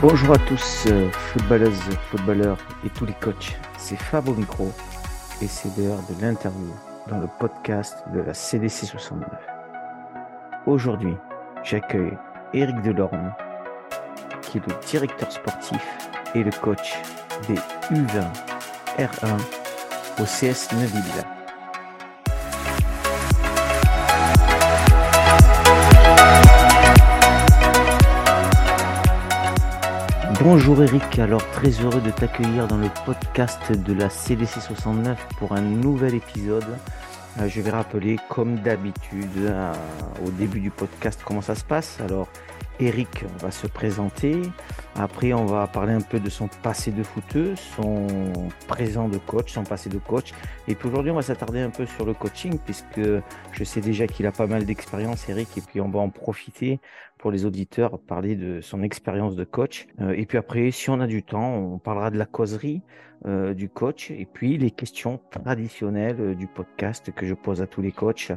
Bonjour à tous, euh, footballeuses, footballeurs et tous les coachs. C'est Fab au micro et c'est l'heure de l'interview dans le podcast de la CDC 69. Aujourd'hui, j'accueille Eric Delorme, qui est le directeur sportif et le coach des U20 R1 au CS Neuville. Bonjour Eric, alors très heureux de t'accueillir dans le podcast de la CDC 69 pour un nouvel épisode. Euh, je vais rappeler comme d'habitude euh, au début du podcast comment ça se passe. Alors Eric va se présenter. Après, on va parler un peu de son passé de footeux, son présent de coach, son passé de coach. Et puis aujourd'hui, on va s'attarder un peu sur le coaching, puisque je sais déjà qu'il a pas mal d'expérience, Eric, et puis on va en profiter pour les auditeurs, parler de son expérience de coach. Euh, et puis après, si on a du temps, on parlera de la causerie euh, du coach, et puis les questions traditionnelles euh, du podcast que je pose à tous les coachs.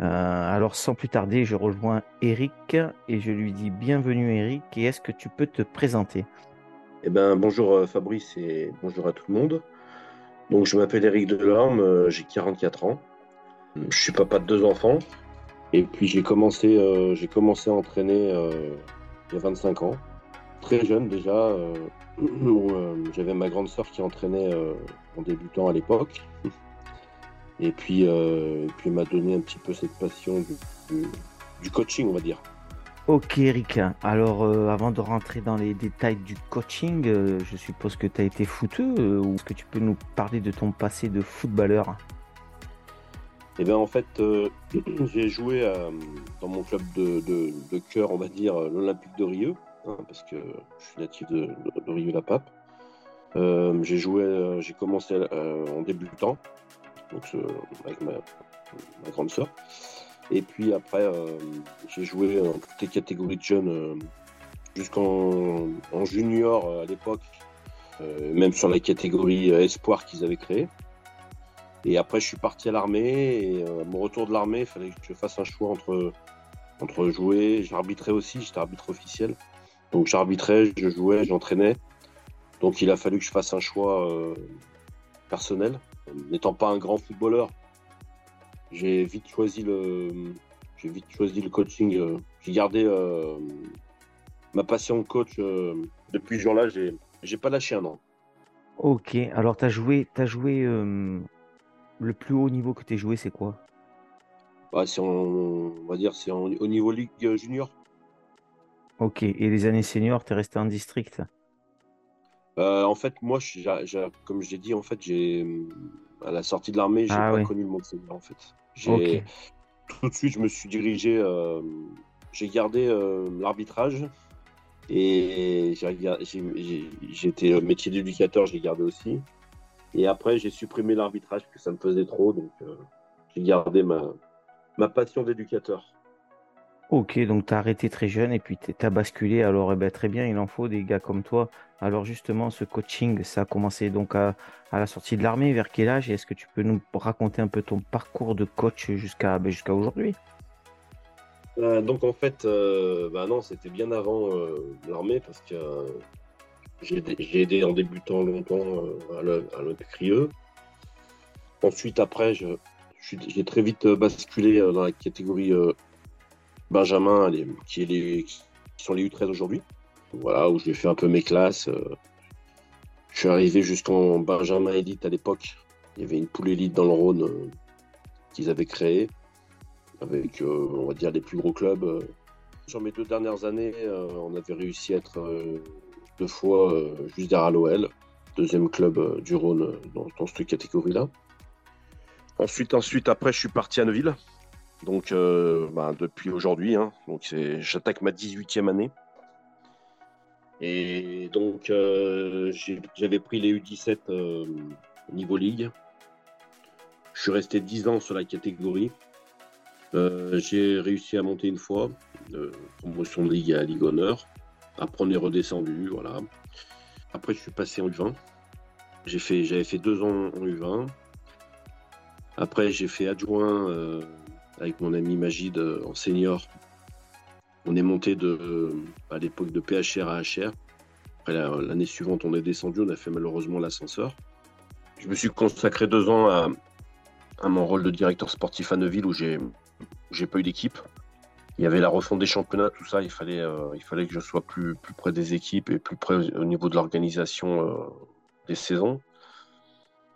Alors sans plus tarder, je rejoins Eric et je lui dis bienvenue Eric et est-ce que tu peux te présenter? Eh ben bonjour Fabrice et bonjour à tout le monde. Donc je m'appelle Eric Delorme, j'ai 44 ans. Je suis papa de deux enfants et puis j'ai commencé, j'ai commencé à entraîner il y a 25 ans. Très jeune déjà. J'avais ma grande sœur qui entraînait en débutant à l'époque. Et puis, euh, puis m'a donné un petit peu cette passion du, coaching, on va dire. Ok Eric, alors euh, avant de rentrer dans les détails du coaching, euh, je suppose que tu as été footeux ou que tu peux nous parler de ton passé de footballeur? Eh bien en fait, j'ai joué dans mon club de, cœur, on va dire, l'Olympique de Rieux, hein, parce que je suis natif de, de Rieux-la-Pape. j'ai joué, j'ai commencé en débutant, donc, euh, avec ma, grande soeur. Et puis après, euh, j'ai joué en toutes les catégories de jeunes euh, jusqu'en junior à l'époque, même sur la catégorie espoir qu'ils avaient créée. Et après, je suis parti à l'armée. Et à mon retour de l'armée, il fallait que je fasse un choix entre, entre jouer. J'arbitrais aussi, j'étais arbitre officiel. Donc j'arbitrais, je jouais, j'entraînais. Donc il a fallu que je fasse un choix personnel. N'étant pas un grand footballeur, j'ai vite choisi le, j'ai vite choisi le coaching. Euh, j'ai gardé euh, ma passion de coach euh, depuis ce jour-là. J'ai, j'ai pas lâché un an. Ok, alors tu as joué, joué le plus haut niveau que tu as joué, c'est quoi? Bah, c'est On va dire c'est au niveau Ligue Junior. Ok, et les années seniors, tu es resté en district? Euh, en fait, moi, comme j'ai dit, en fait, j'ai à la sortie de l'armée, j'ai ah pas connu le monde senior. En fait, tout de suite, je me suis dirigé. Euh, j'ai gardé euh, l'arbitrage et j'ai été métier d'éducateur, j'ai gardé aussi. Et après, j'ai supprimé l'arbitrage parce que ça me faisait trop, donc j'ai gardé ma, ma passion d'éducateur. Ok, donc tu as arrêté très jeune et puis tu as basculé. Alors, eh ben, très bien, il en faut des gars comme toi. Alors, justement, ce coaching, ça a commencé donc à, la sortie de l'armée. Vers quel âge? Est-ce que tu peux nous raconter un peu ton parcours de coach jusqu'à ben, jusqu'à aujourd'hui? Euh, Donc, en fait, euh, bah non, c'était bien avant euh, l'armée parce que j'ai aidé en débutant longtemps à l'Olympique Rieux. Ensuite, après, j'ai très vite basculé dans la catégorie Benjamin, qui, est les, sont les U13 aujourd'hui. Voilà, où j'ai fait un peu mes classes. Euh. Je suis arrivé jusqu'en Benjamin Elite à l'époque. Il y avait une poule élite dans le Rhône euh, qu'ils avaient créée, avec, euh, on va dire, les plus gros clubs. Sur mes deux dernières années, on avait réussi à être deux fois juste derrière l'OL, deuxième club du Rhône dans, dans cette catégorie-là. Ensuite, ensuite, après, je suis parti à Neuville, donc, euh, bah, depuis aujourd'hui, hein, j'attaque ma 18e année. Et donc, euh, j'avais pris les U17 euh, niveau ligue. Je suis resté 10 ans sur la catégorie. J'ai réussi à monter une fois, promotion de ligue à Ligue Honneur. Après, on est redescendu, voilà. Après, je suis passé en U20. J'avais fait deux ans en U20. Après, j'ai fait adjoint avec mon ami Magid euh, en senior. On est monté à l'époque de PHR à HR. L'année suivante, on est descendu, on a fait malheureusement l'ascenseur. Je me suis consacré deux ans à, mon rôle de directeur sportif à Neuville où j'ai j'ai pas eu d'équipe. Il y avait la refonte des championnats, tout ça. Il fallait, euh, il fallait que je sois plus, près des équipes et plus près au niveau de l'organisation euh, des saisons.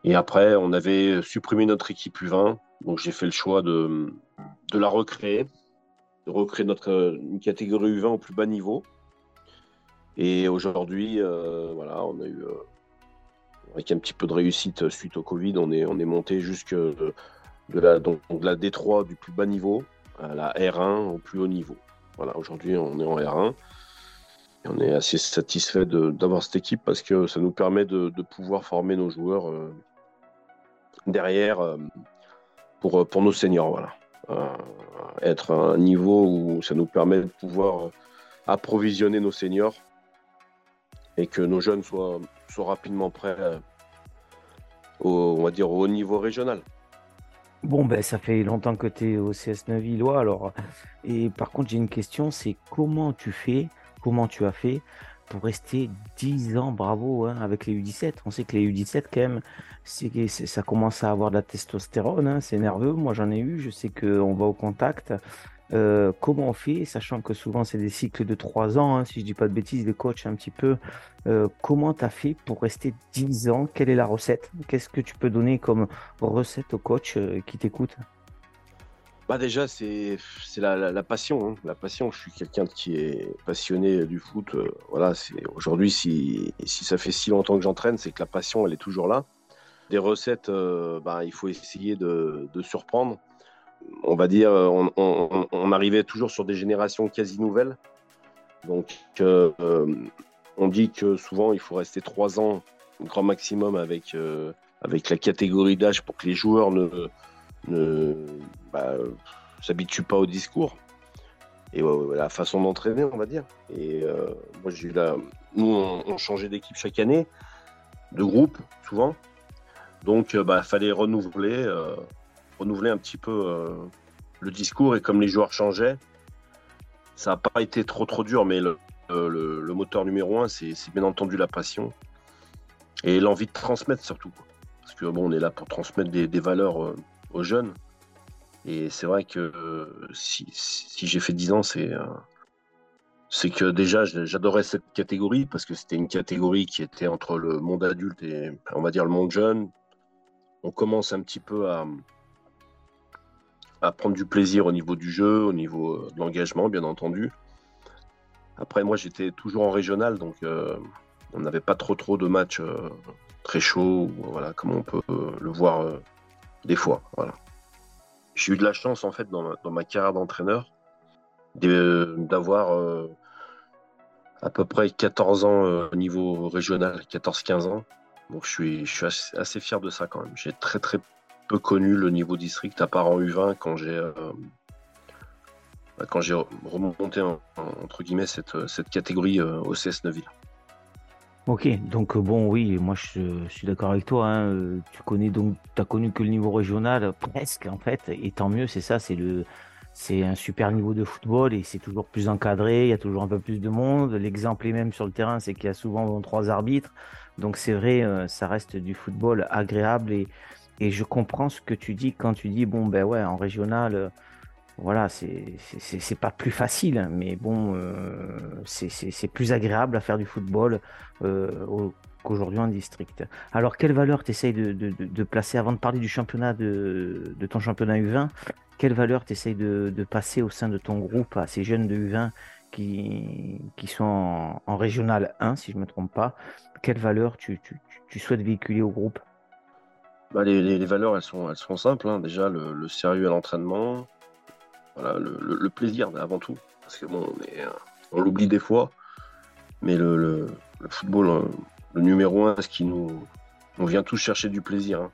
Et après, on avait supprimé notre équipe U20. Donc j'ai fait le choix de, de la recréer, de recréer notre une catégorie U20 au plus bas niveau. Et aujourd'hui, euh, voilà, on a eu avec un petit peu de réussite suite au Covid, on est, on est monté jusque de la, donc, de la D3 du plus bas niveau à la R1 au plus haut niveau. Voilà, aujourd'hui on est en R1 et on est assez satisfait d'avoir cette équipe parce que ça nous permet de, pouvoir former nos joueurs euh, derrière euh, pour, pour nos seniors. Voilà. Euh, être à un niveau où ça nous permet de pouvoir approvisionner nos seniors et que nos jeunes soient, soient rapidement prêts au, on va dire, au haut niveau régional. Bon, ben, ça fait longtemps que tu es au CS Neuvillois, alors. Et par contre, j'ai une question, c'est comment tu fais, comment tu as fait pour rester 10 ans, bravo, hein, avec les U17. On sait que les U17, quand même, ça commence à avoir de la testostérone, hein, c'est nerveux. Moi, j'en ai eu, je sais qu'on va au contact. Euh, comment on fait, sachant que souvent c'est des cycles de 3 ans, hein, si je dis pas de bêtises, les coachs un petit peu. Euh, comment tu as fait pour rester 10 ans? Quelle est la recette? Qu'est-ce que tu peux donner comme recette aux coachs euh, qui t'écoutent bah déjà, c'est la, la, passion. Hein. La passion, je suis quelqu'un qui est passionné du foot. voilà, Aujourd'hui, si, si ça fait si longtemps que j'entraîne, c'est que la passion, elle est toujours là. Des recettes, bah, il faut essayer de, de surprendre on va dire, on, arrivait toujours sur des générations quasi nouvelles. Donc, euh, on dit que souvent, il faut rester trois ans, grand maximum, avec, euh, avec la catégorie d'âge pour que les joueurs ne, bah, s'habituent pas au discours et la façon d'entraîner, on va dire. Et euh, moi, nous, on, changeait d'équipe chaque année, de groupe, souvent. Donc, il bah, fallait renouveler renouveler un petit peu euh, le discours et comme les joueurs changeaient, ça n'a pas été trop trop dur, mais le, le, moteur numéro un, c'est bien entendu la passion et l'envie de transmettre surtout. Parce que bon, on est là pour transmettre des, valeurs euh, aux jeunes. Et c'est vrai que euh, si, si j'ai fait 10 ans, c'est c'est que déjà j'adorais cette catégorie parce que c'était une catégorie qui était entre le monde adulte et on va dire le monde jeune. On commence un petit peu à, à prendre du plaisir au niveau du jeu, au niveau euh, de l'engagement, bien entendu. Après, moi, j'étais toujours en régional, donc euh, on n'avait pas trop trop de matchs euh, très chauds, voilà, comme on peut le voir des fois. Voilà. J'ai eu de la chance, en fait, dans ma, carrière d'entraîneur, d'avoir à peu près 14 ans au niveau régional, 14-15 ans. Donc je suis, je suis assez, assez, fier de ça quand même. J'ai très très peu connu le niveau district à part en U20 quand j'ai euh, bah, quand j'ai remonté entre guillemets cette, cette catégorie euh, au CS Neuville. Ok, donc euh, bon, oui, moi je, suis d'accord avec toi. Hein, tu connais donc, tu as connu que le niveau régional, presque en fait, et tant mieux, c'est ça, c'est le, c'est un super niveau de football et c'est toujours plus encadré, il y a toujours un peu plus de monde. L'exemple est même sur le terrain, c'est qu'il y a souvent trois arbitres, donc c'est vrai, ça reste du football agréable et et je comprends ce que tu dis quand tu dis, bon, ben ouais, en régional, euh, voilà, c'est pas plus facile, mais bon, euh, c'est plus agréable à faire du football euh, qu'aujourd'hui en district. Alors, quelle valeur tu essayes de, placer? Avant de parler du championnat de, ton championnat U20 Quelle valeur tu essayes de, passer au sein de ton groupe à ces jeunes de U20 qui, sont en, régional 1, si je ne me trompe pas? Quelle valeur tu souhaites véhiculer au groupe? Bah, les, valeurs, elles sont, elles sont simples. Hein. Déjà, le, sérieux à l'entraînement, voilà, le, plaisir avant tout. Parce que bon, on, l'oublie des fois, mais le, football, hein, le numéro un, ce qui nous, on vient tous chercher du plaisir. Hein.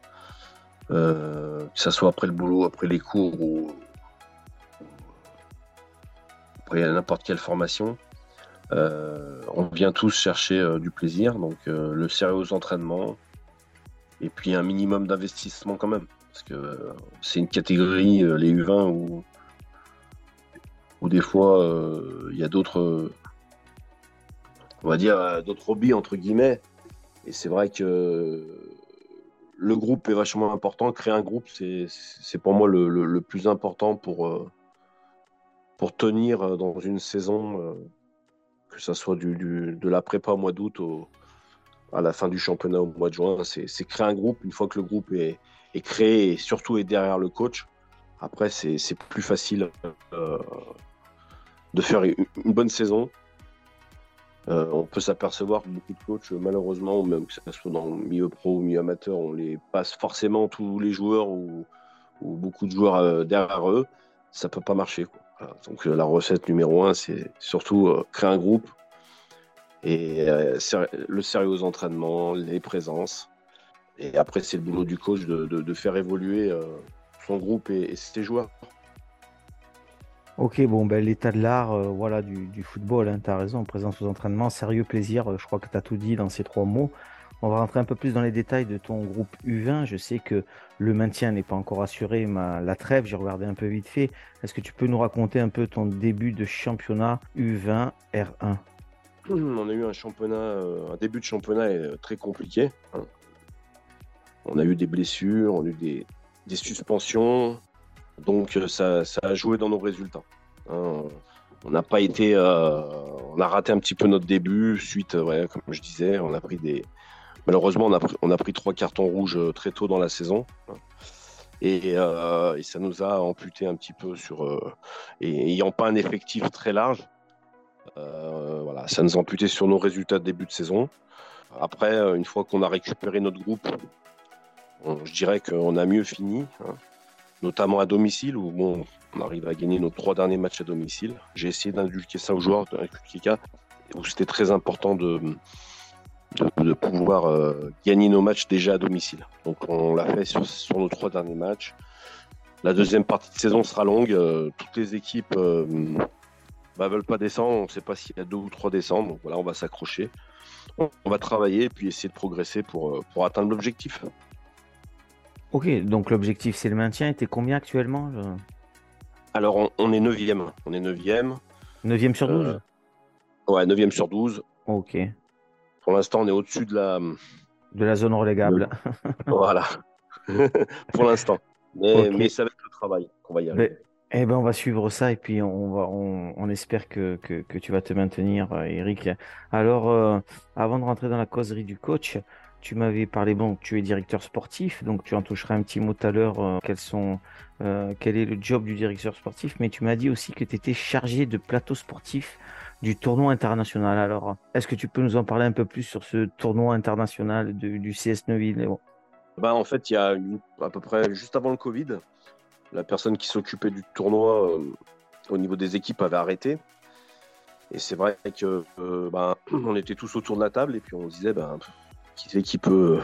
Euh, que ce soit après le boulot, après les cours ou après n'importe quelle formation. Euh, on vient tous chercher euh, du plaisir, donc le sérieux aux entraînements, et puis un minimum d'investissement quand même. Parce que euh, c'est une catégorie, euh, les U20, où, des fois, euh, il y a d'autres on va dire, d'autres hobbies, entre guillemets. Et c'est vrai que le groupe est vachement important. Créer un groupe, c'est pour moi le, plus important pour, pour tenir dans une saison, que ce soit du, de la prépa au mois d'août à la fin du championnat au mois de juin. C'est créer un groupe. Une fois que le groupe est, créé et surtout est derrière le coach, après, c'est plus facile euh, de faire une, bonne saison. Euh, on peut s'apercevoir que beaucoup de coachs, malheureusement, même que ce soit dans le milieu pro ou milieu amateur, on les passe forcément tous les joueurs ou, beaucoup de joueurs euh, derrière eux. Ça peut pas marcher. Donc la recette numéro un, c'est surtout créer un groupe et le sérieux aux entraînements, les présences. Et après, c'est le boulot du coach de, faire évoluer euh, son groupe et, ses joueurs. Ok, bon, ben, l'état de l'art euh, voilà, du, football, hein, tu as raison, présence aux entraînements, sérieux plaisir, euh, je crois que tu as tout dit dans ces trois mots. On va rentrer un peu plus dans les détails de ton groupe U20. Je sais que le maintien n'est pas encore assuré, la trêve, j'ai regardé un peu vite fait. Est-ce que tu peux nous raconter un peu ton début de championnat U20 R1 On a eu un championnat, un début de championnat très compliqué. Hein on a eu des blessures, on a eu des, suspensions. Donc euh, ça, a joué dans nos résultats. Hein. on n'a pas été, euh, on a raté un petit peu notre début suite, euh, comme je disais, on a pris des, malheureusement on a pris, on a pris trois cartons rouges très tôt dans la saison. Hein. Et, ça nous a amputé un petit peu sur, et ayant pas un effectif très large, voilà, ça nous a amputé sur nos résultats de début de saison. Après, une fois qu'on a récupéré notre groupe, je dirais qu'on a mieux fini, hein. notamment à domicile, où bon, on arrive à gagner nos trois derniers matchs à domicile. J'ai essayé d'inculquer ça aux joueurs, où c'était très important de, de, pouvoir euh, gagner nos matchs déjà à domicile. Donc on l'a fait sur, nos trois derniers matchs. La deuxième partie de saison sera longue. Euh, toutes les équipes euh, bah, veulent pas descendre. On ne sait pas s'il y a deux ou trois descendre. Donc voilà, on va s'accrocher. On, va travailler et puis essayer de progresser pour, pour atteindre l'objectif. Ok, donc l'objectif c'est le maintien. Et t'es combien actuellement Alors on, est 9e. On est 9e. 9e sur 12 euh, Ouais, 9e sur 12. Ok. Pour l'instant, on est au-dessus de la. De la zone relégable. voilà. Pour l'instant. Mais, ça va être le travail qu'on va y arriver. Eh ben, on va suivre ça et puis on, va, on, espère que, que, tu vas te maintenir, euh, Eric. Alors, euh, avant de rentrer dans la causerie du coach, tu m'avais parlé, bon, tu es directeur sportif, donc tu en toucheras un petit mot tout à l'heure, euh, quel est le job du directeur sportif, mais tu m'as dit aussi que tu étais chargé de plateau sportif du tournoi international. Alors, est-ce que tu peux nous en parler un peu plus sur ce tournoi international du CS Neuville? Bah, En fait, il y a à peu près juste avant le Covid, la personne qui s'occupait du tournoi euh, au niveau des équipes avait arrêté. Et c'est vrai que bah, on était tous autour de la table et puis on se disait, ben, qui c'est qui peut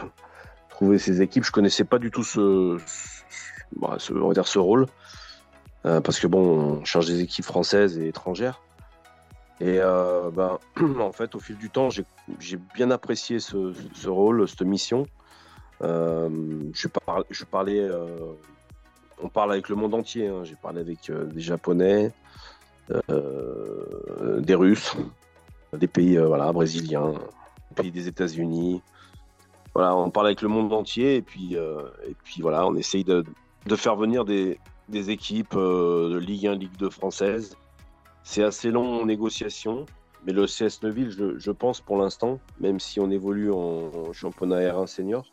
trouver ces équipes? Je connaissais pas du tout ce, bah, on va dire ce rôle. Euh, parce que bon, on cherche des équipes françaises et étrangères. Et euh, ben, en fait, au fil du temps, j'ai bien apprécié ce, rôle, cette mission. Euh, je, je, parlais, on parle avec le monde entier. Hein. J'ai parlé avec des Japonais, des Russes, des pays voilà, brésiliens, des pays des États-Unis, voilà, on parle avec le monde entier et puis, euh, et puis voilà, on essaye de, faire venir des, équipes euh, de Ligue 1, Ligue 2 française. C'est assez long en négociation, mais le CS Neuville, je, pense pour l'instant, même si on évolue en, championnat R1 senior,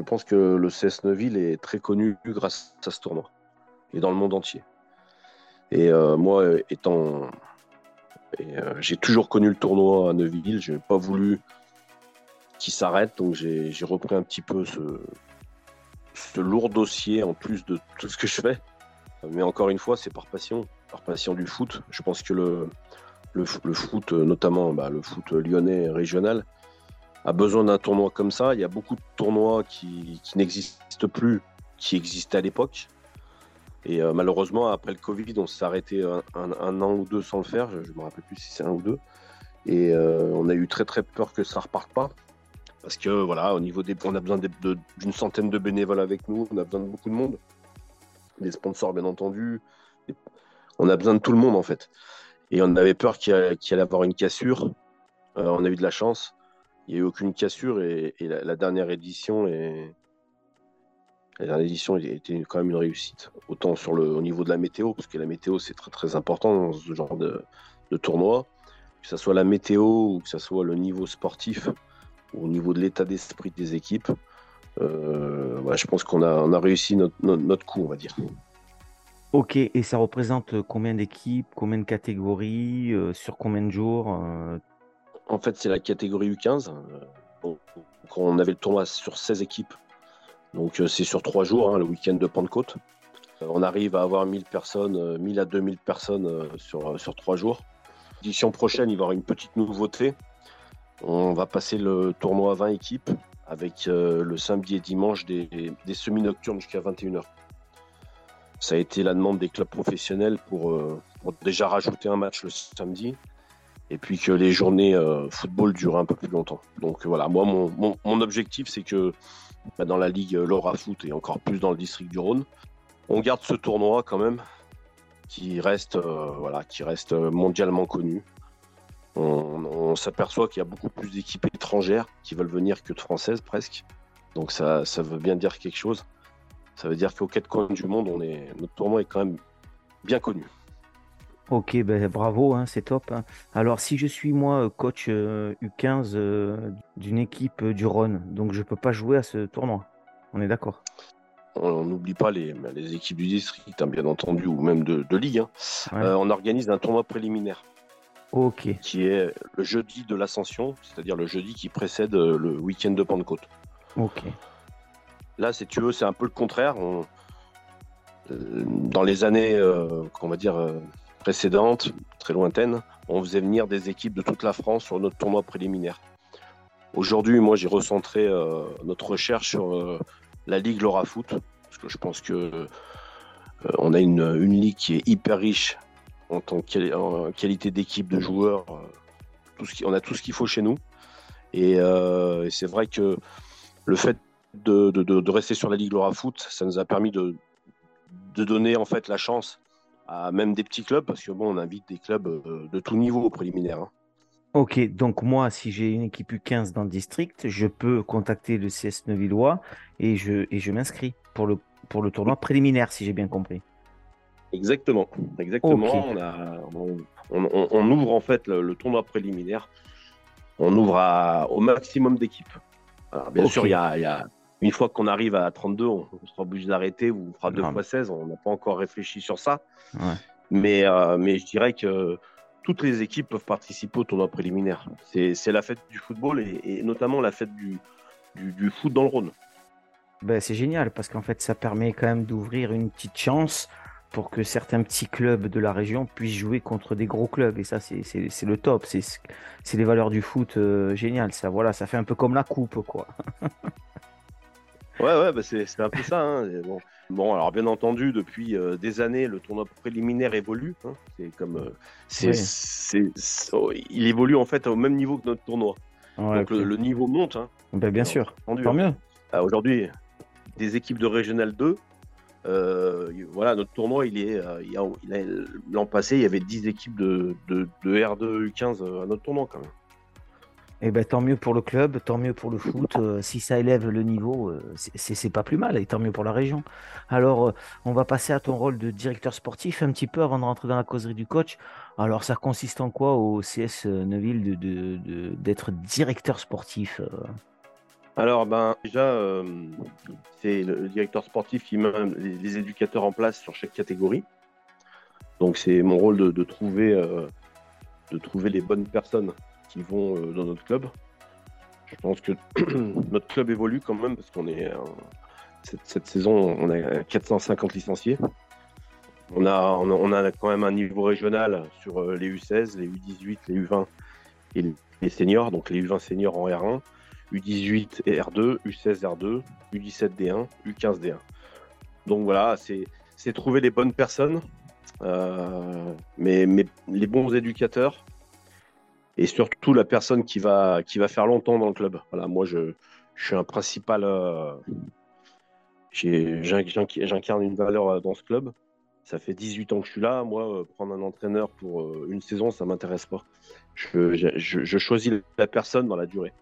je pense que le CS Neuville est très connu grâce à ce tournoi et dans le monde entier. Et euh, moi, étant. j'ai toujours connu le tournoi à Neuville, je n'ai pas voulu qui s'arrête. Donc j'ai repris un petit peu ce, lourd dossier en plus de tout ce que je fais. Mais encore une fois, c'est par passion, par passion du foot. Je pense que le, le, foot, notamment bah, le foot lyonnais régional, a besoin d'un tournoi comme ça. Il y a beaucoup de tournois qui, n'existent plus, qui existaient à l'époque. Et euh, malheureusement, après le Covid, on s'est arrêté un, an ou deux sans le faire. Je ne me rappelle plus si c'est un ou deux. Et euh, on a eu très très peur que ça reparte pas. Parce que voilà, au niveau des, on a besoin d'une centaine de bénévoles avec nous, on a besoin de beaucoup de monde, des sponsors bien entendu, on a besoin de tout le monde en fait. Et on avait peur qu'il y, allait avoir une cassure on a eu de la chance. Il n'y a eu aucune cassure et, la, dernière édition était quand même une réussite. Autant sur le, au niveau de la météo, parce que la météo c'est très très important dans ce genre de, tournoi, que ce soit la météo ou que ce soit le niveau sportif, au niveau de l'état d'esprit des équipes. Euh, je pense qu'on a, réussi notre, notre, coup, on va dire. Ok, et ça représente combien d'équipes, combien de catégories, euh, sur combien de jours euh? En fait, c'est la catégorie U15. on avait le tournoi sur 16 équipes. Donc c'est sur trois jours, hein, le week-end de Pentecôte. on arrive à avoir 1000 personnes, 1000 à 2000 personnes sur, sur trois jours. L'édition prochaine, il va y avoir une petite nouveauté. On va passer le tournoi à 20 équipes avec euh, le samedi et dimanche des, semi-nocturnes jusqu'à 21h. Ça a été la demande des clubs professionnels pour, euh, déjà rajouter un match le samedi et puis que les journées euh, football durent un peu plus longtemps. Donc voilà, moi, mon, objectif, c'est que bah, dans la ligue Laura Foot et encore plus dans le district du Rhône, on garde ce tournoi quand même qui reste, voilà, qui reste mondialement connu on, s'aperçoit qu'il y a beaucoup plus d'équipes étrangères qui veulent venir que de françaises presque. Donc ça, ça veut bien dire quelque chose. Ça veut dire qu'aux quatre coins du monde, on est, notre tournoi est quand même bien connu. Ok, ben bravo, hein, c'est top. Hein. Alors si je suis moi coach U15 euh, euh, d'une équipe du Rhône, donc je peux pas jouer à ce tournoi. On est d'accord on n'oublie pas les, équipes du district, hein, bien entendu, ou même de, ligue. Euh, on organise un tournoi préliminaire. Qui est le jeudi de l'ascension, c'est-à-dire le jeudi qui précède euh, le week-end de Pentecôte. Ok. Là, si tu veux, c'est un peu le contraire. Euh, dans les années, euh, qu'on va dire, précédentes, très lointaines, on faisait venir des équipes de toute la France sur notre tournoi préliminaire. Aujourd'hui, moi, j'ai recentré notre recherche sur la Ligue Laura Foot, parce que je pense que on a une, ligue qui est hyper riche en tant que qualité d'équipe de joueurs. Euh, tout ce qui, on a tout ce qu'il faut chez nous. Euh, et, c'est vrai que le fait de, rester sur la Ligue Laura Foot, ça nous a permis de, donner en fait la chance à même des petits clubs, parce que bon, on invite des clubs euh, de tout niveau au préliminaire. Hein. Ok, donc moi, si j'ai une équipe U15 dans le district, je peux contacter le CS Neuvillois et je, et je m'inscris pour le, pour le tournoi préliminaire, si j'ai bien compris. Exactement, exactement. On, ouvre en fait le, tournoi préliminaire. On ouvre au maximum d'équipes. bien sûr, il y, a, une fois qu'on arrive à 32, on, sera obligé d'arrêter ou on fera 2 fois 16. On n'a pas encore réfléchi sur ça. Mais, euh, mais je dirais que toutes les équipes peuvent participer au tournoi préliminaire. C'est la fête du football et, notamment la fête du, du, foot dans le Rhône. Ben, c'est génial parce qu'en fait, ça permet quand même d'ouvrir une petite chance pour que certains petits clubs de la région puissent jouer contre des gros clubs. Et ça, c'est le top. C'est les valeurs du foot euh, génial. Ça, voilà, ça fait un peu comme la coupe, quoi. ouais, ouais, bah c'est un peu ça. Hein. Bon. alors bien entendu, depuis euh, des années, le tournoi préliminaire évolue. Hein. C'est comme, euh, c'est, oh, il évolue en fait au même niveau que notre tournoi. Donc le, niveau monte. Hein. Ben, bien sûr. Tant mieux. Aujourd'hui, des équipes de Régional 2 euh, voilà, notre tournoi, il est, euh, l'an passé, il y avait 10 équipes de, de, R2 U15 à notre tournoi quand même. Et eh ben, tant mieux pour le club, tant mieux pour le foot. Euh, si ça élève le niveau, c'est pas plus mal, et tant mieux pour la région. Alors, on va passer à ton rôle de directeur sportif un petit peu avant de rentrer dans la causerie du coach. Alors, ça consiste en quoi au CS Neuville d'être directeur sportif alors, ben, déjà, euh, c'est le directeur sportif qui met les, éducateurs en place sur chaque catégorie. Donc, c'est mon rôle de, trouver, euh, de trouver les bonnes personnes qui vont euh, dans notre club. Je pense que notre club évolue quand même parce qu'on est cette, saison, on a 450 licenciés. On a, on a, quand même un niveau régional sur les U16, les U18, les U20 et les seniors, donc les U20 seniors en R1 U18 et R2, U16 R2, U17 D1, U15 D1. Donc voilà, c'est trouver les bonnes personnes, euh, mais, mais, les bons éducateurs et surtout la personne qui va, qui va faire longtemps dans le club. Voilà, moi je, je suis un principal. Euh, J'incarne une valeur euh, dans ce club, Ça fait 18 ans que je suis là. Moi, prendre un entraîneur pour une saison, ça m'intéresse pas. Je, choisis la personne dans la durée.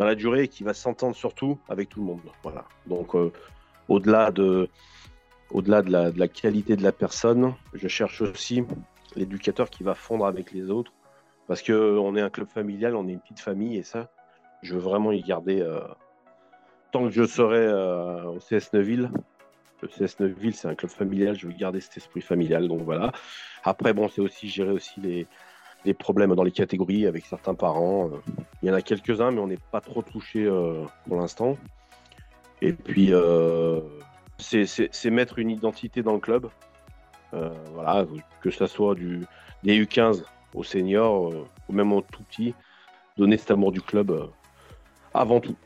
Dans la durée qui va s'entendre surtout avec tout le monde. Voilà. Donc, au-delà de, au-delà de la, qualité de la personne, je cherche aussi l'éducateur qui va fondre avec les autres. Parce qu'on est un club familial, on est une petite famille, et ça, je veux vraiment y garder. Euh, tant que je serai euh, au CS Neuville, le CS Neuville, c'est un club familial, je veux garder cet esprit familial. Donc voilà. Après, bon, c'est aussi gérer aussi les, problèmes dans les catégories avec certains parents. Il y en a quelques-uns, mais on n'est pas trop touché euh, pour l'instant. Et puis, c'est mettre une identité dans le club. Euh, voilà, que ce soit du, des U15 aux seniors, euh, ou même aux tout petits, donner cet amour du club euh, avant tout.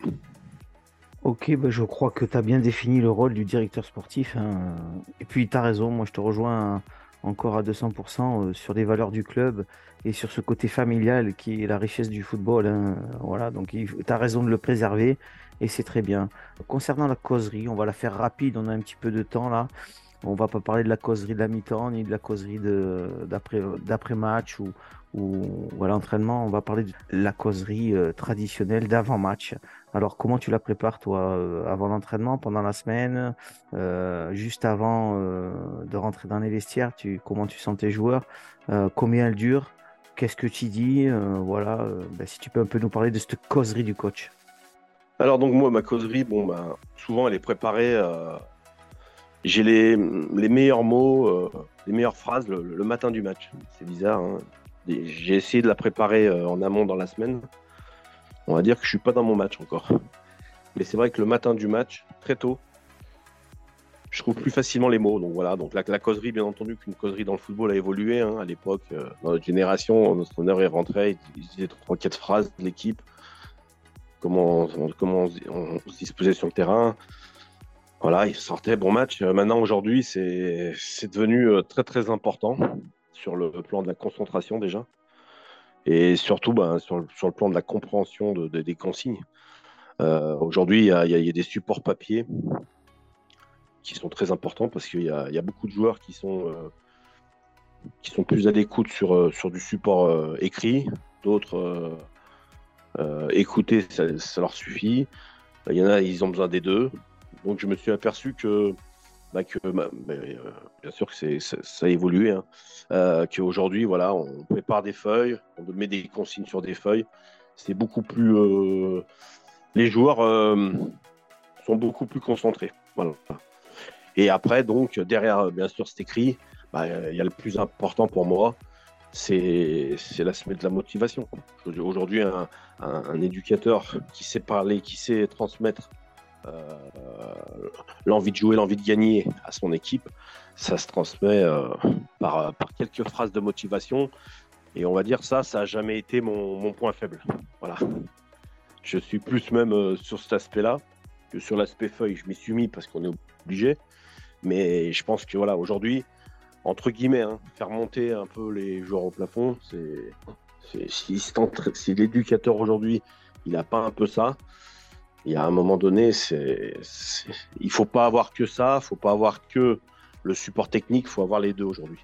Ok, bah je crois que tu as bien défini le rôle du directeur sportif. Hein. Et puis tu as raison, moi je te rejoins encore à 200% sur les valeurs du club et sur ce côté familial qui est la richesse du football. Hein. Voilà, donc tu as raison de le préserver et c'est très bien. Concernant la causerie, on va la faire rapide, on a un petit peu de temps là. On va pas parler de la causerie de la mi-temps ni de la causerie d'après-match ou, ou, à l'entraînement. On va parler de la causerie euh, traditionnelle d'avant-match. Alors, comment tu la prépares, toi, euh, avant l'entraînement, pendant la semaine, euh, juste avant de rentrer dans les vestiaires? Comment tu sens tes joueurs? Combien elle dure Qu'est-ce que tu dis? Voilà, ben, si tu peux un peu nous parler de cette causerie du coach. Alors donc moi, ma causerie, bon, ben, souvent elle est préparée. J'ai les, meilleurs mots, euh, les meilleures phrases le, matin du match. C'est bizarre. Hein. J'ai essayé de la préparer euh, en amont dans la semaine. On va dire que je suis pas dans mon match encore. Mais c'est vrai que le matin du match, très tôt, je trouve plus facilement les mots. Donc voilà, donc la, causerie, bien entendu, qu'une causerie dans le football a évolué. Hein. À l'époque, dans notre génération, notre entraîneur est rentré, il disait trois, quatre phrases de l'équipe comment, comment on, se disposait sur le terrain. Voilà, il sortait bon match. Euh, maintenant, aujourd'hui, c'est devenu euh, très très important sur le plan de la concentration déjà. Et surtout ben, sur, le, plan de la compréhension de, des consignes. Euh, aujourd'hui, il y, a des supports papier qui sont très importants parce qu'il y, a beaucoup de joueurs qui sont, qui sont plus à l'écoute sur, sur du support écrit, d'autres écouter, ça, leur suffit. Il y en a, ils ont besoin des deux. Donc je me suis aperçu que, bah, bah, euh, bien sûr que ça, a évolué, hein. euh, qu'aujourd'hui, voilà, on prépare des feuilles, on met des consignes sur des feuilles. C'est beaucoup plus. les joueurs sont beaucoup plus concentrés. Et après, donc, derrière, bien sûr, c'est écrit. Bah, il y a le plus important pour moi, c'est l'aspect de la motivation. Aujourd'hui, un, éducateur qui sait parler, qui sait transmettre euh, l'envie de jouer, l'envie de gagner à son équipe, ça se transmet euh, par, par, quelques phrases de motivation. Et on va dire ça, ça n'a jamais été mon, point faible. Voilà. Je suis plus même euh, sur cet aspect-là que sur l'aspect feuille. Je m'y suis mis parce qu'on est obligé. Mais je pense que voilà, aujourd'hui, entre guillemets, hein, faire monter un peu les joueurs au plafond, c'est si, l'éducateur aujourd'hui, il n'a pas un peu ça, il y a un moment donné, c'est, il faut pas avoir que ça, faut pas avoir que le support technique, faut avoir les deux aujourd'hui.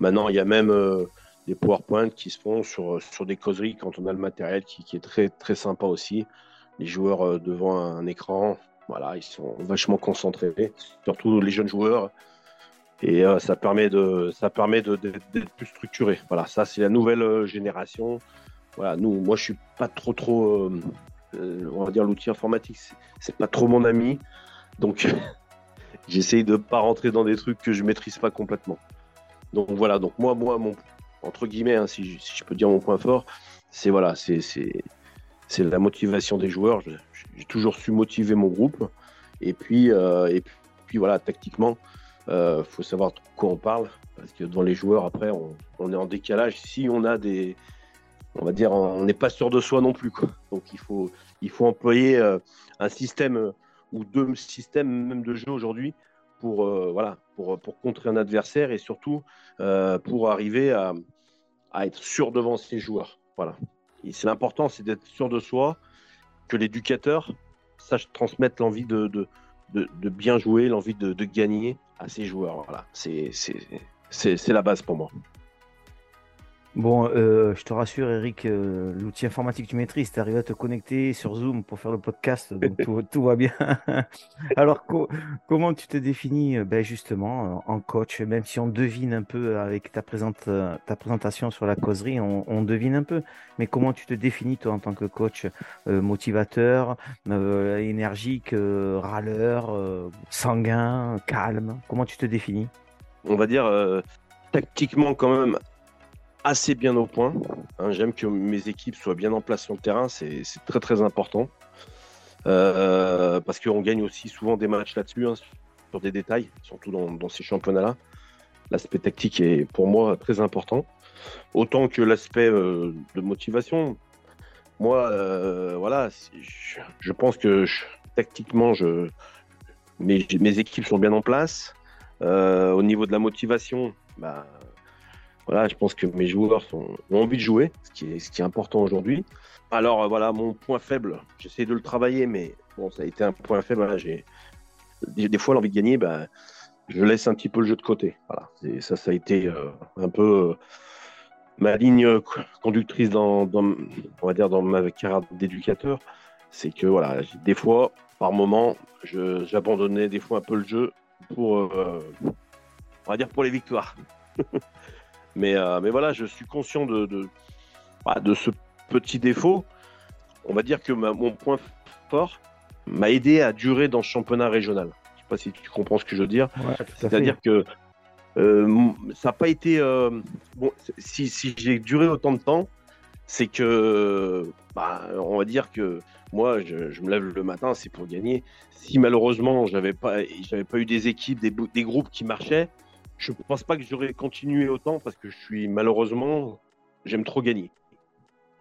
Maintenant, il y a même euh, des PowerPoint qui se font sur, sur des causeries quand on a le matériel qui, est très, très sympa aussi. Les joueurs euh, devant un écran, voilà, ils sont vachement concentrés, surtout les jeunes joueurs et euh, ça permet de ça permet d'être plus structuré. Voilà, ça c'est la nouvelle génération. Voilà, nous, moi je suis pas trop trop, on va dire l'outil informatique, c'est pas trop mon ami, donc j'essaye de pas rentrer dans des trucs que je maîtrise pas complètement. Donc voilà, donc moi moi mon entre guillemets, hein, si, je peux dire mon point fort, c'est voilà, c'est c'est la motivation des joueurs. J'ai toujours su motiver mon groupe, et puis et puis voilà, tactiquement. Il euh, faut savoir de quoi on parle, parce que devant les joueurs, après, on, est en décalage. Si on a des. On va dire, on n'est pas sûr de soi non plus. Quoi. Donc il faut, il faut employer euh, un système euh, ou deux systèmes même de jeu aujourd'hui pour, voilà, pour, pour contrer un adversaire et surtout pour arriver à, à, être sûr devant ses joueurs. Voilà. Et c'est l'important, c'est d'être sûr de soi, que l'éducateur sache transmettre l'envie de, de, bien jouer, l'envie de, de, gagner à ses joueurs. Voilà, c'est la base pour moi. Bon, euh, je te rassure, Eric, euh, l'outil informatique que tu maîtrises, tu arrives à te connecter sur Zoom pour faire le podcast, donc tout, va bien. Alors, comment tu te définis euh, ben justement en coach, même si on devine un peu avec ta, présente, ta présentation sur la causerie, on, devine un peu, mais comment tu te définis toi en tant que coach motivateur, énergique, râleur, sanguin, calme? Comment tu te définis? On va dire tactiquement quand même assez bien au point. Hein. J'aime que mes équipes soient bien en place sur le terrain, c'est très très important. Euh, parce qu'on gagne aussi souvent des matchs là-dessus, hein, sur des détails, surtout dans, ces championnats-là. L'aspect tactique est pour moi très important. Autant que l'aspect euh, de motivation. Moi, euh, voilà, je, pense que tactiquement, mes, équipes sont bien en place. au niveau de la motivation, bah, voilà, je pense que mes joueurs ont envie de jouer, ce qui est, important aujourd'hui. Alors euh, voilà, mon point faible, j'essaie de le travailler, mais bon, ça a été un point faible. j'ai des, fois l'envie de gagner, ben, je laisse un petit peu le jeu de côté. Voilà, ça, ça a été euh, un peu euh, ma ligne conductrice dans, dans, on va dire, dans ma carrière d'éducateur. C'est que voilà, des fois, par moment, j'abandonnais des fois un peu le jeu pour, on va dire, pour les victoires. Mais, euh, mais voilà, je suis conscient de, de, bah, de, ce petit défaut. On va dire que mon point fort m'a aidé à durer dans ce championnat régional. Je sais pas si tu comprends ce que je veux dire. C'est-à-dire que euh, ça n'a pas été. Euh, bon, si, si j'ai duré autant de temps, c'est que, bah, on va dire que moi, je, je me lève le matin, c'est pour gagner. Si malheureusement, j'avais pas, j'avais pas eu des équipes, des, des groupes qui marchaient, je pense pas que j'aurais continué autant parce que je suis malheureusement, j'aime trop gagner.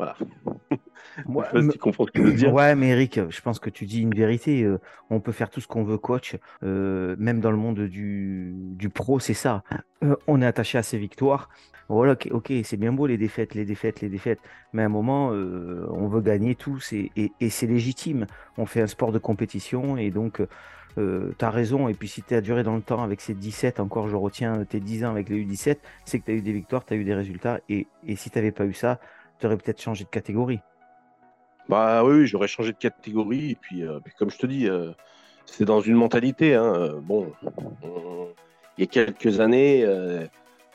Voilà. Moi, tu comprends ce que je veux dire. Ouais, mais Eric, je pense que tu dis une vérité. Euh, on peut faire tout ce qu'on veut, coach. Euh, même dans le monde du, du pro, c'est ça. Euh, on est attaché à ses victoires. Voilà, ok, c'est bien beau les défaites, les défaites, les défaites. Mais à un moment, on veut gagner tous et, et c'est légitime. On fait un sport de compétition et donc euh, tu as raison. Et puis si tu as duré dans le temps avec ces 17, encore je retiens tes 10 ans avec les U17, c'est que tu as eu des victoires, tu as eu des résultats. Et, et si tu n'avais pas eu ça, tu aurais peut-être changé de catégorie. Bah oui, j'aurais changé de catégorie. Et puis, euh, comme je te dis, euh, c'est dans une mentalité. Hein. Bon, il y a quelques années,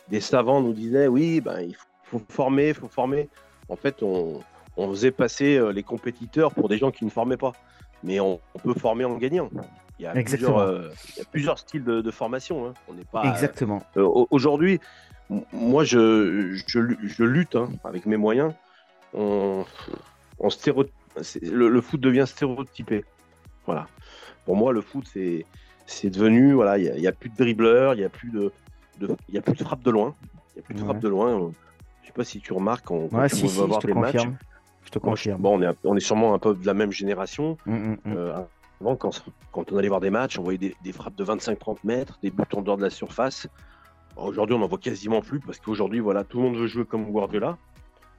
des savants nous disaient oui, ben, il faut, former, il faut former. En fait, on, on faisait passer les compétiteurs pour des gens qui ne formaient pas. Mais on peut former en gagnant. Il y a, plusieurs, euh, il y a plusieurs, styles de, formation. Hein. On n'est pas. Exactement. Euh, aujourd'hui, moi, je, je, lutte hein, avec mes moyens. On, on le, le, foot devient stéréotypé. Voilà. Pour moi, le foot, c'est c'est devenu voilà, il n'y a, plus de dribbleurs, il n'y a plus de, de y a plus de frappe de loin. Il y a plus de frappe de loin. Je sais pas si tu remarques on, ouais, si, si, je te confirme. Je te confirme. Bon, on est, on est sûrement un peu de la même génération. Mmh, mmh, mmh. Euh, avant, quand, on allait voir des matchs, on voyait des, frappes de 25-30 mètres, des buts en dehors de la surface. Aujourd'hui, on n'en voit quasiment plus parce qu'aujourd'hui, voilà, tout le monde veut jouer comme Guardiola.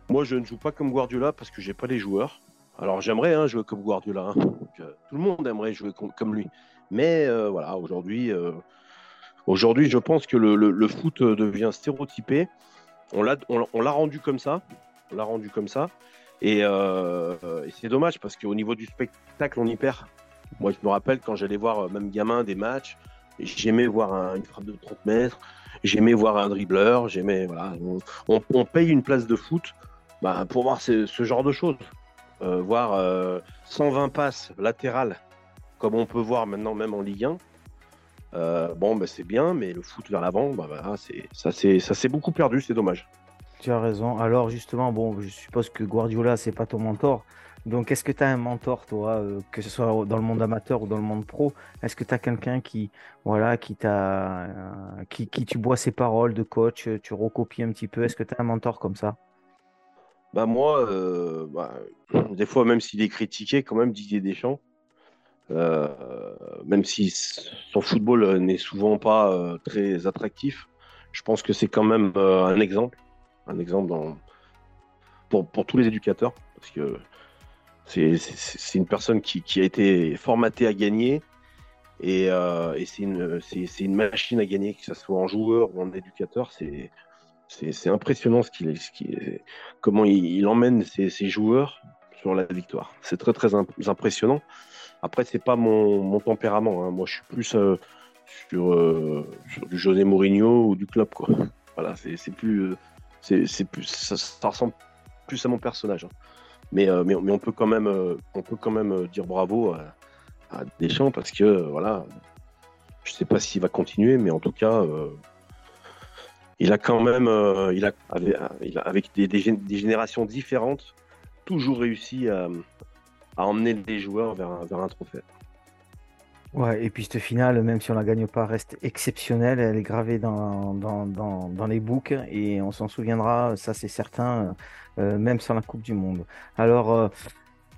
Moi, je ne joue pas comme Guardiola parce que j'ai pas les joueurs. Alors, j'aimerais hein, jouer comme Guardiola. Hein. Euh, tout le monde aimerait jouer comme lui. Mais euh, voilà, aujourd'hui, euh, aujourd'hui, je pense que le, foot devient stéréotypé. On l'a, rendu comme ça. On l'a rendu comme ça. Et, c'est dommage parce qu'au niveau du spectacle, on y perd. Moi, je me rappelle quand j'allais voir, même gamin, des matchs, j'aimais voir une frappe de 30 mètres, j'aimais voir un dribbleur, j'aimais. Voilà, on, paye une place de foot bah, pour voir ce, genre de choses. Euh, voir 120 euh, passes latérales, comme on peut voir maintenant, même en Ligue 1. bon, bah, c'est bien, mais le foot vers l'avant, bah, ça s'est beaucoup perdu, c'est dommage. Tu as raison. Alors justement, bon, je suppose que Guardiola, c'est pas ton mentor, donc, est-ce que tu as un mentor, toi, euh, que ce soit dans le monde amateur ou dans le monde pro Est-ce que tu as quelqu'un qui, voilà, qui, t'a, euh, qui, tu bois ses paroles de coach, tu recopies un petit peu Est-ce que tu as un mentor comme ça? Bah moi, euh, bah, des fois, même s'il est critiqué, quand même, Didier Deschamps, même si son football n'est souvent pas très attractif, je pense que c'est quand même un exemple, un exemple pour, pour tous les éducateurs, parce que c'est une personne qui, a été formatée à gagner, Et, c'est une, machine à gagner, que ce soit en joueur ou en éducateur. C'est impressionnant ce qu'il comment il, emmène ses, joueurs sur la victoire. C'est très très impressionnant. Après, c'est pas mon, tempérament. Hein. Moi, je suis plus euh, sur, euh, sur, du José Mourinho ou du club. Voilà, euh, c'est plus, ça, ressemble plus à mon personnage. Hein. Mais, mais, mais, on peut quand même, on peut quand même dire bravo à, à Deschamps parce que voilà, je sais pas s'il va continuer, mais en tout cas il a quand même, euh, il, a, avec, des, des, générations différentes, toujours réussi à, emmener les joueurs vers vers un, trophée. Ouais, et puis cette finale, même si on la gagne pas, reste exceptionnelle. Elle est gravée dans, dans, dans, les books et on s'en souviendra, ça c'est certain, euh, même sans la Coupe du Monde. Alors, euh,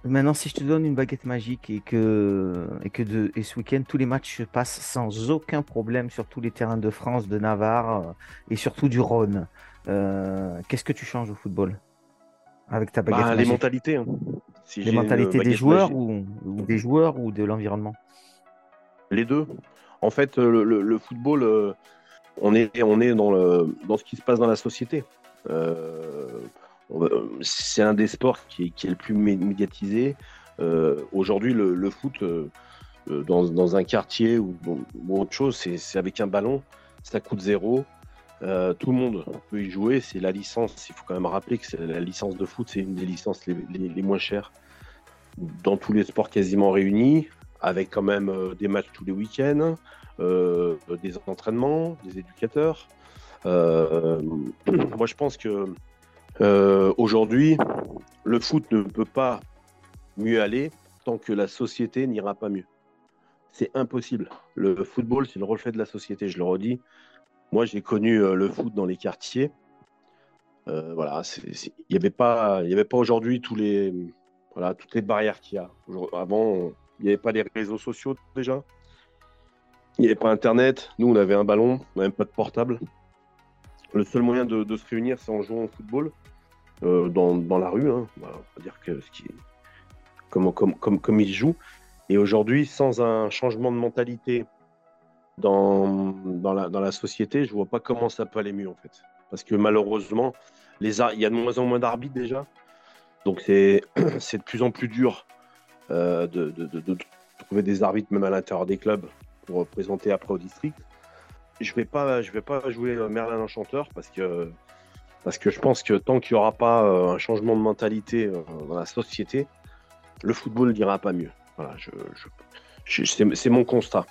Maintenant, si je te donne une baguette magique et que, et que de, et ce week-end, tous les matchs se passent sans aucun problème sur tous les terrains de France, de Navarre euh, et surtout du Rhône, euh, qu'est-ce que tu changes au football avec ta baguette bah, magique Les mentalités. Hein. les mentalités des joueurs ou, des joueurs ou de l'environnement? Les deux. En fait, le, football, euh, on est, on est dans, le, dans ce qui se passe dans la société. C'est un des sports qui est, le plus médiatisé. Euh, aujourd'hui, le, foot, euh, euh, dans, un quartier ou, autre chose, c'est avec un ballon, ça coûte zéro. tout le monde peut y jouer. C'est la licence. Il faut quand même rappeler que la licence de foot, c'est une des licences les, moins chères dans tous les sports quasiment réunis, avec quand même des matchs tous les week-ends, des entraînements, des éducateurs. moi, je pense que euh, aujourd'hui, le foot ne peut pas mieux aller tant que la société n'ira pas mieux. C'est impossible. Le football, c'est le reflet de la société, je le redis. Moi, j'ai connu euh, le foot dans les quartiers. Euh, voilà, il n'y avait pas, pas aujourd'hui les, voilà, toutes les barrières qu'il y a. Avant, il n'y avait pas les réseaux sociaux déjà. Il n'y avait pas Internet. Nous, on avait un ballon, on n'avait même pas de portable. Le seul moyen de, se réunir, c'est en jouant au football. Euh, dans, dans, la rue, hein, on va dire que ce qui comme, comme, comme, comme il joue. Et aujourd'hui, sans un changement de mentalité dans, dans, la, dans la société, je vois pas comment ça peut aller mieux en fait. Parce que malheureusement, les il y a de moins en moins d'arbitres déjà. Donc c'est de plus en plus dur de, de, trouver des arbitres même à l'intérieur des clubs pour représenter après au district. Je vais pas, je vais pas jouer Merlin Enchanteur parce que parce que je pense que tant qu'il n'y aura pas euh, un changement de mentalité euh, dans la société, le football n'ira pas mieux. Voilà, c'est mon constat.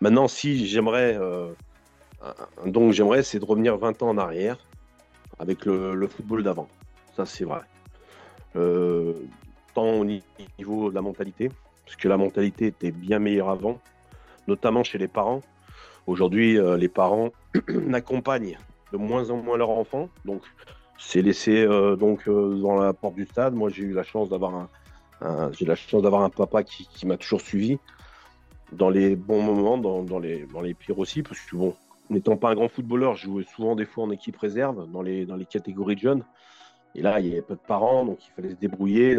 Maintenant, si j'aimerais, euh, donc j'aimerais, c'est de revenir 20 ans en arrière avec le, football d'avant. Ça, c'est vrai. Tant au niveau de la mentalité, parce que la mentalité était bien meilleure avant, notamment chez les parents. Aujourd'hui, les parents n'accompagnent de moins en moins leurs enfants. Donc, c'est laissé euh, donc euh, dans la porte du stade. Moi, j'ai eu la chance d'avoir un, j'ai la chance d'avoir un papa qui, m'a toujours suivi dans les bons moments, dans, dans, les, dans les pires aussi, parce que bon, n'étant pas un grand footballeur, je jouais souvent des fois en équipe réserve dans les, dans les catégories de jeunes. Et là, il y avait pas de parents, donc il fallait se débrouiller.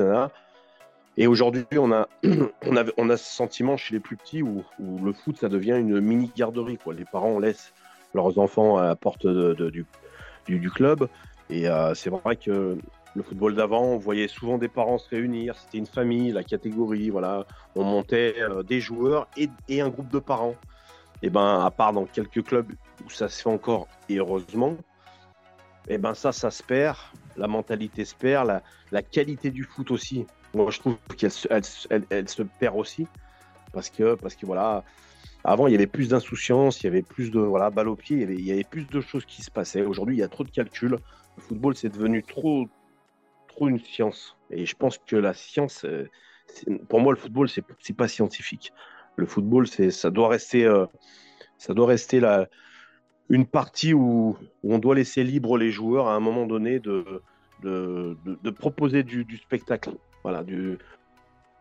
Et aujourd'hui, on a, on, a, on a ce sentiment chez les plus petits où, le foot, ça devient une mini garderie. Les parents laissent leurs enfants à la porte du, club. Et euh, c'est vrai que le football d'avant, on voyait souvent des parents se réunir, c'était une famille, la catégorie, voilà, on montait euh, des joueurs et, un groupe de parents. Et ben, à part dans quelques clubs où ça se fait encore, et heureusement, et ben ça, ça se perd, la mentalité se perd, la qualité du foot aussi. Moi, je trouve qu'elle elle, elle, se perd aussi parce que, parce que voilà, avant, il y avait plus d'insouciance, il y avait plus de voilà, balle au pied, il y, avait, plus de choses qui se passaient. Aujourd'hui, il y a trop de calculs. Le football, c'est devenu trop, trop une science. Et je pense que la science, euh, pour moi, le football, c'est, pas scientifique. Le football, ça doit rester, euh, ça doit rester la, une partie où, on doit laisser libre les joueurs à un moment donné de, proposer du, spectacle. Voilà, du,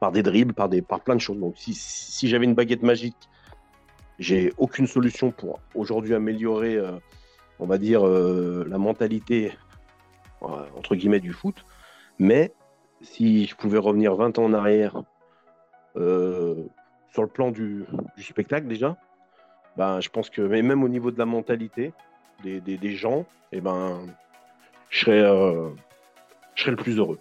par des dribbles, par, des, par plein de choses. Donc, si, si j'avais une baguette magique j'ai aucune solution pour aujourd'hui améliorer, euh, on va dire, euh, la mentalité, entre guillemets, du foot. Mais si je pouvais revenir 20 ans en arrière, euh, sur le plan du, spectacle déjà. Ben, je pense que mais même au niveau de la mentalité des, gens, et eh ben, je serais, je serais le plus heureux.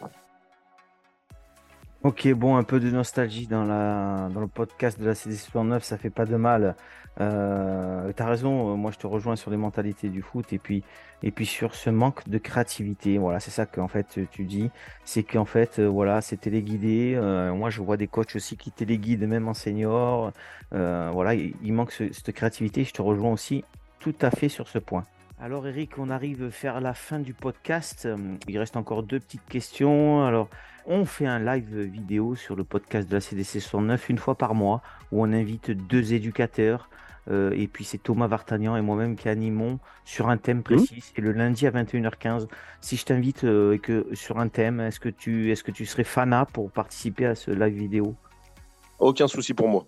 Ok, bon, un peu de nostalgie dans, le podcast de la CD69, ça fait pas de mal. Euh, T'as raison, euh, moi je te rejoins sur les mentalités du foot et puis, et puis sur ce manque de créativité. Voilà, c'est ça qu'en fait tu dis, c'est qu'en fait, euh, voilà, c'est téléguidé. Euh, moi je vois des coachs aussi qui téléguident même en senior. voilà, il, manque cette créativité. Je te rejoins aussi tout à fait sur ce point. Alors Eric, on arrive faire la fin du podcast. Il reste encore deux petites questions. Alors, on fait un live vidéo sur le podcast de la CDC 69 une fois par mois où on invite deux éducateurs. Euh, et puis c'est Thomas Vartagnan et moi-même qui animons sur un thème mmh. précis. C'est le lundi à 21h15. Si je t'invite euh, que sur un thème, est-ce que tu est-ce que tu serais fana pour participer à ce live vidéo? Aucun souci pour moi.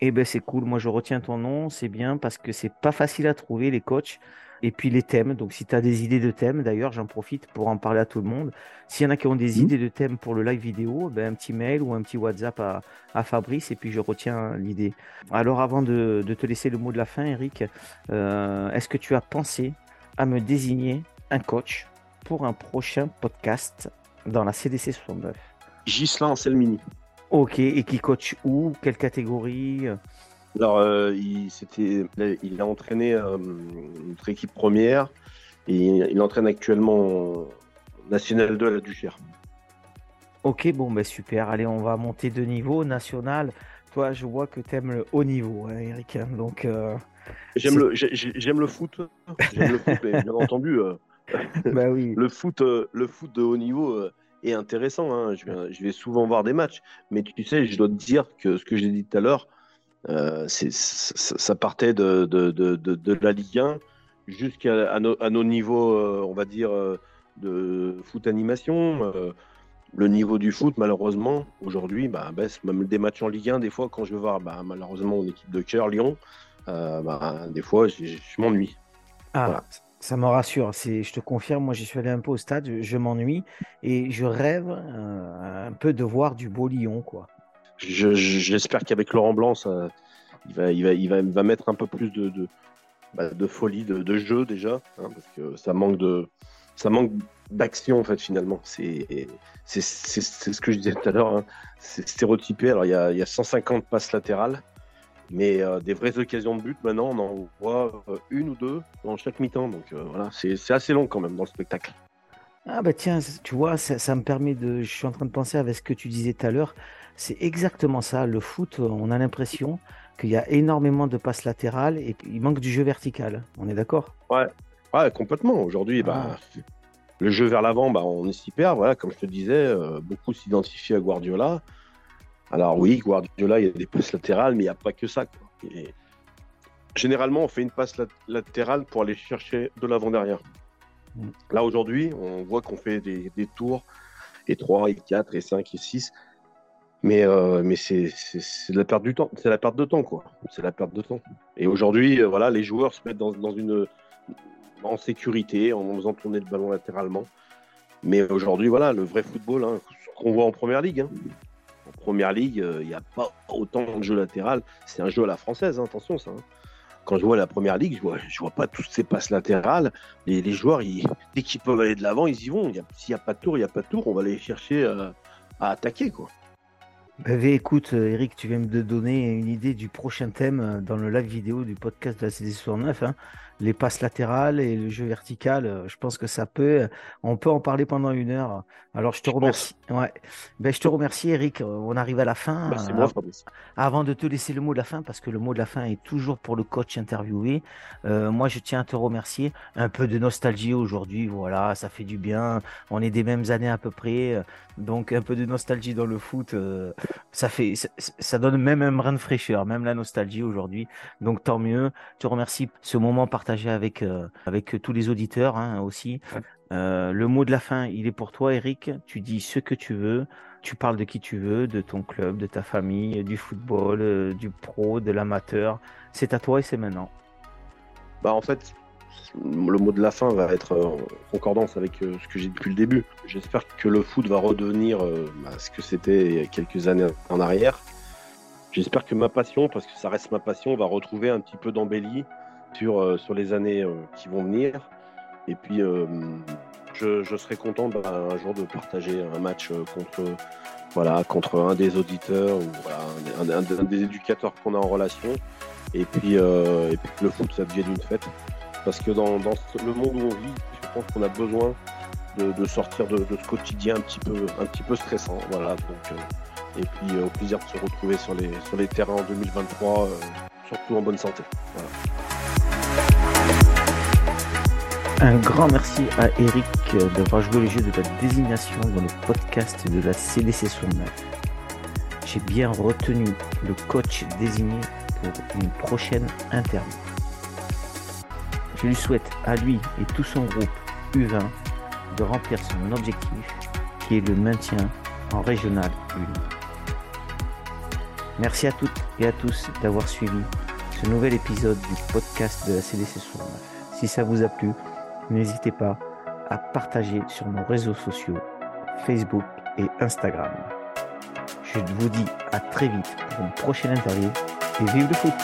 Eh ben c'est cool. Moi je retiens ton nom. C'est bien parce que c'est pas facile à trouver les coachs. Et puis les thèmes. Donc, si tu as des idées de thèmes, d'ailleurs, j'en profite pour en parler à tout le monde. S'il y en a qui ont des mmh. idées de thèmes pour le live vidéo, ben, un petit mail ou un petit WhatsApp à, Fabrice et puis je retiens l'idée. Alors, avant de, te laisser le mot de la fin, Eric, euh, est-ce que tu as pensé à me désigner un coach pour un prochain podcast dans la CDC 69 Gislain Anselmini. Ok, et qui coach où? Quelle catégorie? Alors, euh, il, il a entraîné euh, notre équipe première et il, entraîne actuellement National 2 à la Duchère. Ok, bon, ben super. Allez, on va monter de niveau national. Toi, je vois que tu aimes le haut niveau, hein, Eric. Hein, donc, euh, j'aime le, j'aime le foot. J'aime le foot, mais bien entendu, bah oui. le foot, le foot de haut niveau est intéressant. Hein. Je, vais, je, vais, souvent voir des matchs, mais tu sais, je dois te dire que ce que j'ai dit tout à l'heure, euh, ça partait de, de, de, de, la Ligue 1 jusqu'à à, nos niveaux, euh, on va dire, euh, de foot animation. le niveau du foot, malheureusement, aujourd'hui, bah, baisse. Même des matchs en Ligue 1, des fois, quand je veux voir, bah, malheureusement, mon équipe de cœur, Lyon, bah, des fois, je, m'ennuie. Ah, ça me rassure. Je te confirme, moi, j'y suis allé un peu au stade, je, m'ennuie et je rêve un peu de voir du beau Lyon, quoi j'espère qu'avec Laurent Blanc, il, va, il, va, il, va, va mettre un peu plus de, de, bah, folie, de, jeu déjà, hein, ça manque de, ça manque d'action en fait finalement. C'est, ce que je disais tout à l'heure. Hein. C'est stéréotypé. Alors il y a, y a 150 passes latérales, mais euh, des vraies occasions de but maintenant, on en voit euh, une ou deux dans chaque mi-temps. Donc euh, voilà, c'est assez long quand même dans le spectacle. Ah bah tiens, tu vois, ça, me permet de. Je suis en train de penser avec ce que tu disais tout à l'heure. C'est exactement ça. Le foot, on a l'impression qu'il y a énormément de passes latérales et qu'il manque du jeu vertical. On est d'accord? Ouais. ouais, complètement. Aujourd'hui, bah, ah. le jeu vers l'avant, bah, on est s'y perd. Voilà, comme je te disais, euh, beaucoup s'identifient à Guardiola. Alors oui, Guardiola, il y a des passes latérales, mais il n'y a pas que ça. Généralement, on fait une passe latérale pour aller chercher de l'avant derrière. Mm. Là, aujourd'hui, on voit qu'on fait des, des, tours, et 3, et 4, et 5, et 6. Mais, euh, mais c'est la perte du temps. C'est la perte de temps, quoi. C'est la perte de temps. Et aujourd'hui, euh, voilà, les joueurs se mettent dans, dans, une en sécurité en faisant tourner le ballon latéralement. Mais aujourd'hui, voilà, le vrai football, hein, ce qu'on voit en première ligue. Hein. En première ligue, euh, il n'y a pas autant de jeu latéral. C'est un jeu à la française, hein, attention ça. Quand je vois la première ligue, je vois, je vois pas toutes ces passes latérales. Les, les joueurs, ils, dès qu'ils peuvent aller de l'avant, ils y vont. S'il n'y a pas de tour, il n'y a pas de tour. On va aller chercher à attaquer, quoi. Bah, écoute, euh, Eric, tu viens de donner une idée du prochain thème euh, dans le live vidéo du podcast de la CD69. Hein les passes latérales et le jeu vertical, euh, je pense que ça peut, on peut en parler pendant une heure. Alors je te remercie. Ouais. Ben, je te remercie Eric. On arrive à la fin. Merci moi, Avant de te laisser le mot de la fin, parce que le mot de la fin est toujours pour le coach interviewé. Euh, moi, je tiens à te remercier. Un peu de nostalgie aujourd'hui, voilà, ça fait du bien. On est des mêmes années à peu près, donc un peu de nostalgie dans le foot, euh, ça fait, ça, donne même un brin de fraîcheur, même la nostalgie aujourd'hui. Donc tant mieux. Je te remercie ce moment partagé avec, euh, avec tous les auditeurs hein, aussi. Euh, le mot de la fin, il est pour toi, Eric. Tu dis ce que tu veux. Tu parles de qui tu veux, de ton club, de ta famille, du football, euh, du pro, de l'amateur. C'est à toi et c'est maintenant. Bah en fait, le mot de la fin va être en concordance avec ce que j'ai dit depuis le début. J'espère que le foot va redevenir bah, ce que c'était il y a quelques années en arrière. j'espère que ma passion, parce que ça reste ma passion, va retrouver un petit peu d'embellie sur, sur les années qui vont venir. Et puis, je, serais content bah, un jour de partager un match contre, voilà, contre un des auditeurs ou un, des éducateurs qu'on a en relation. Et puis, et puis le foot, ça devienne une fête. Parce que dans, le monde où on vit, je pense qu'on a besoin de, sortir de, ce quotidien un petit peu, stressant. Voilà, donc, et puis au plaisir de se retrouver sur les, terrains en 2023, surtout en bonne santé. Un grand merci à Eric d'avoir joué le jeu de la désignation dans le podcast de la CDC sur 9. J'ai bien retenu le coach désigné pour une prochaine interview. Je lui souhaite à lui et tout son groupe U20 de remplir son objectif qui est le maintien en régional 1. Merci à toutes et à tous d'avoir suivi ce nouvel épisode du podcast de la CDC sur 9. Si ça vous a plu, n'hésitez pas à partager sur nos réseaux sociaux, Facebook et Instagram. Je vous dis à très vite pour une prochaine interview et vive le foot